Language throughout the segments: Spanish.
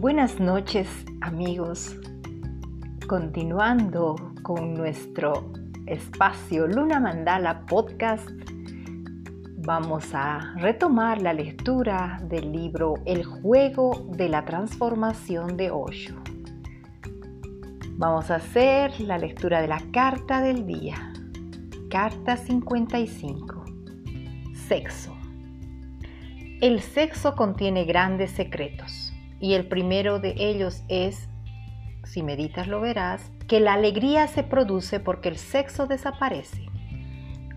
Buenas noches amigos. Continuando con nuestro espacio Luna Mandala Podcast, vamos a retomar la lectura del libro El juego de la transformación de Osho. Vamos a hacer la lectura de la carta del día. Carta 55. Sexo. El sexo contiene grandes secretos y el primero de ellos es, si meditas lo verás, que la alegría se produce porque el sexo desaparece.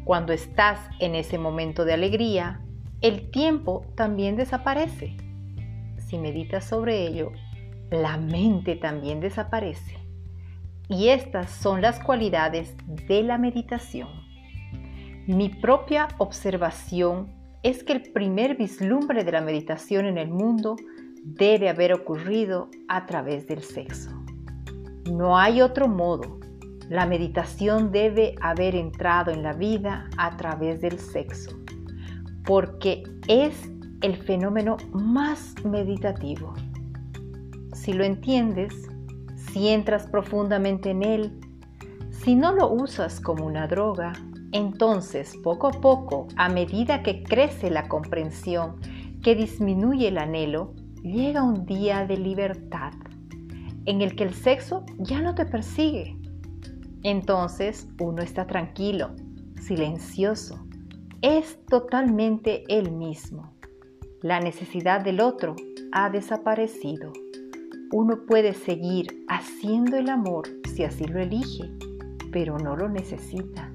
Cuando estás en ese momento de alegría, el tiempo también desaparece. Si meditas sobre ello, la mente también desaparece. Y estas son las cualidades de la meditación. Mi propia observación es que el primer vislumbre de la meditación en el mundo debe haber ocurrido a través del sexo. No hay otro modo. La meditación debe haber entrado en la vida a través del sexo, porque es el fenómeno más meditativo. Si lo entiendes, si entras profundamente en él, si no lo usas como una droga, entonces poco a poco, a medida que crece la comprensión, que disminuye el anhelo, llega un día de libertad en el que el sexo ya no te persigue. Entonces uno está tranquilo, silencioso, es totalmente él mismo. La necesidad del otro ha desaparecido. Uno puede seguir haciendo el amor si así lo elige, pero no lo necesita.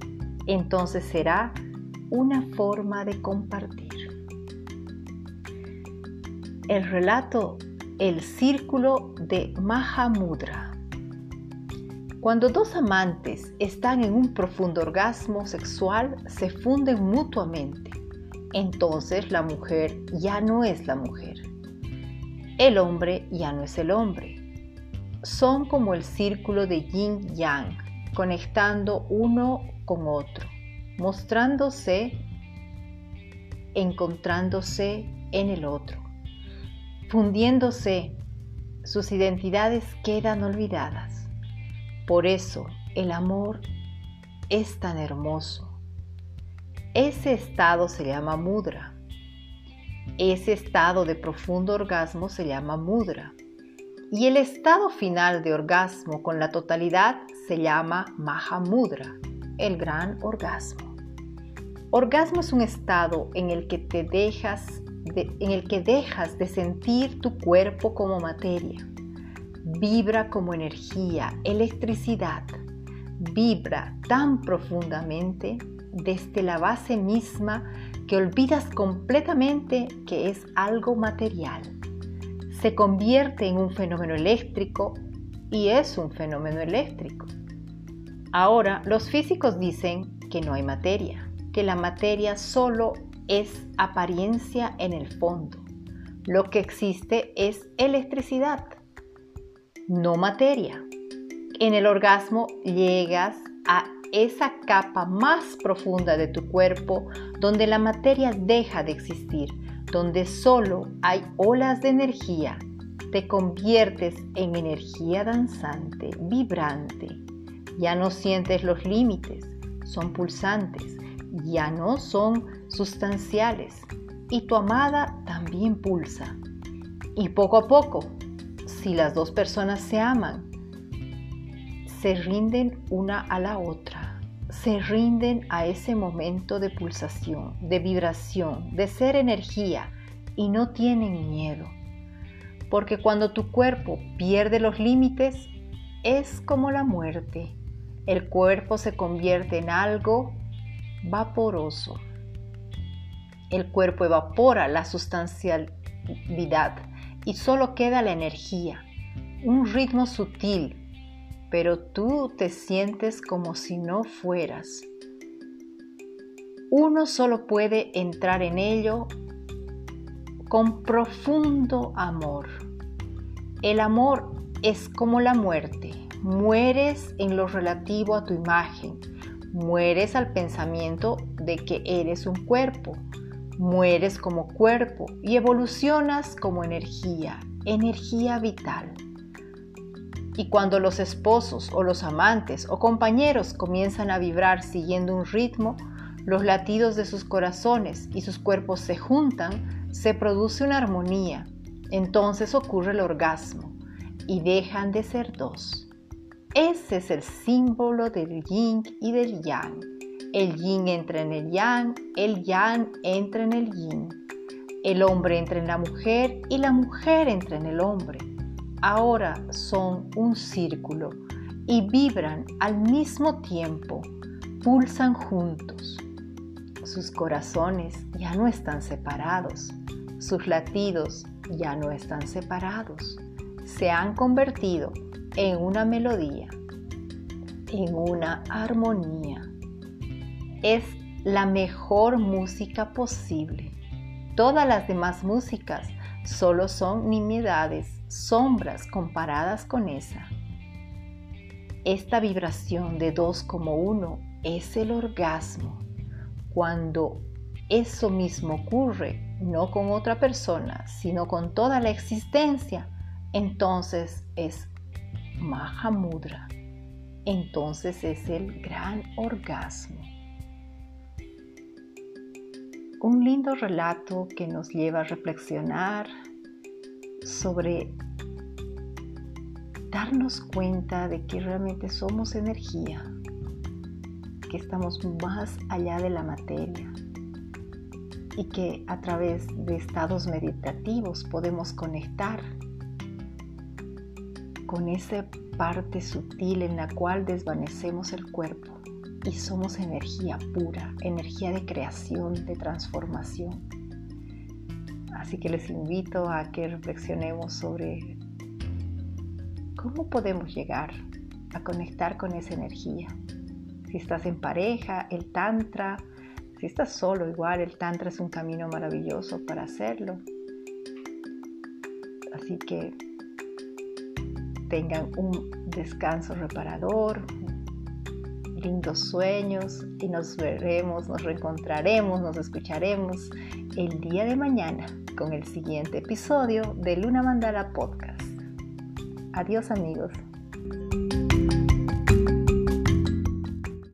Entonces será una forma de compartir el relato El Círculo de Mahamudra. Cuando dos amantes están en un profundo orgasmo sexual, se funden mutuamente. Entonces la mujer ya no es la mujer. El hombre ya no es el hombre. Son como el círculo de yin yang, conectando uno con otro, mostrándose, encontrándose en el otro fundiéndose, sus identidades quedan olvidadas. Por eso el amor es tan hermoso. Ese estado se llama mudra. Ese estado de profundo orgasmo se llama mudra. Y el estado final de orgasmo con la totalidad se llama Mahamudra, el gran orgasmo. Orgasmo es un estado en el que te dejas en el que dejas de sentir tu cuerpo como materia. Vibra como energía, electricidad. Vibra tan profundamente desde la base misma que olvidas completamente que es algo material. Se convierte en un fenómeno eléctrico y es un fenómeno eléctrico. Ahora, los físicos dicen que no hay materia, que la materia solo es apariencia en el fondo. Lo que existe es electricidad, no materia. En el orgasmo llegas a esa capa más profunda de tu cuerpo donde la materia deja de existir, donde solo hay olas de energía. Te conviertes en energía danzante, vibrante. Ya no sientes los límites, son pulsantes ya no son sustanciales y tu amada también pulsa. Y poco a poco, si las dos personas se aman, se rinden una a la otra, se rinden a ese momento de pulsación, de vibración, de ser energía y no tienen miedo. Porque cuando tu cuerpo pierde los límites, es como la muerte. El cuerpo se convierte en algo vaporoso. El cuerpo evapora la sustancialidad y solo queda la energía, un ritmo sutil, pero tú te sientes como si no fueras. Uno solo puede entrar en ello con profundo amor. El amor es como la muerte. Mueres en lo relativo a tu imagen, Mueres al pensamiento de que eres un cuerpo. Mueres como cuerpo y evolucionas como energía, energía vital. Y cuando los esposos o los amantes o compañeros comienzan a vibrar siguiendo un ritmo, los latidos de sus corazones y sus cuerpos se juntan, se produce una armonía. Entonces ocurre el orgasmo y dejan de ser dos. Ese es el símbolo del yin y del yang. El yin entra en el yang, el yang entra en el yin. El hombre entra en la mujer y la mujer entra en el hombre. Ahora son un círculo y vibran al mismo tiempo, pulsan juntos. Sus corazones ya no están separados, sus latidos ya no están separados, se han convertido en una melodía, en una armonía. Es la mejor música posible. Todas las demás músicas solo son nimiedades, sombras comparadas con esa. Esta vibración de dos como uno es el orgasmo cuando eso mismo ocurre, no con otra persona, sino con toda la existencia, entonces es Mahamudra. Entonces es el gran orgasmo. Un lindo relato que nos lleva a reflexionar sobre darnos cuenta de que realmente somos energía que estamos más allá de la materia y que a través de estados meditativos podemos conectar con esa parte sutil en la cual desvanecemos el cuerpo y somos energía pura, energía de creación, de transformación. Así que les invito a que reflexionemos sobre cómo podemos llegar a conectar con esa energía si estás en pareja, el tantra, si estás solo igual, el tantra es un camino maravilloso para hacerlo. Así que tengan un descanso reparador, lindos sueños y nos veremos, nos reencontraremos, nos escucharemos el día de mañana con el siguiente episodio de Luna Mandala Podcast. Adiós amigos.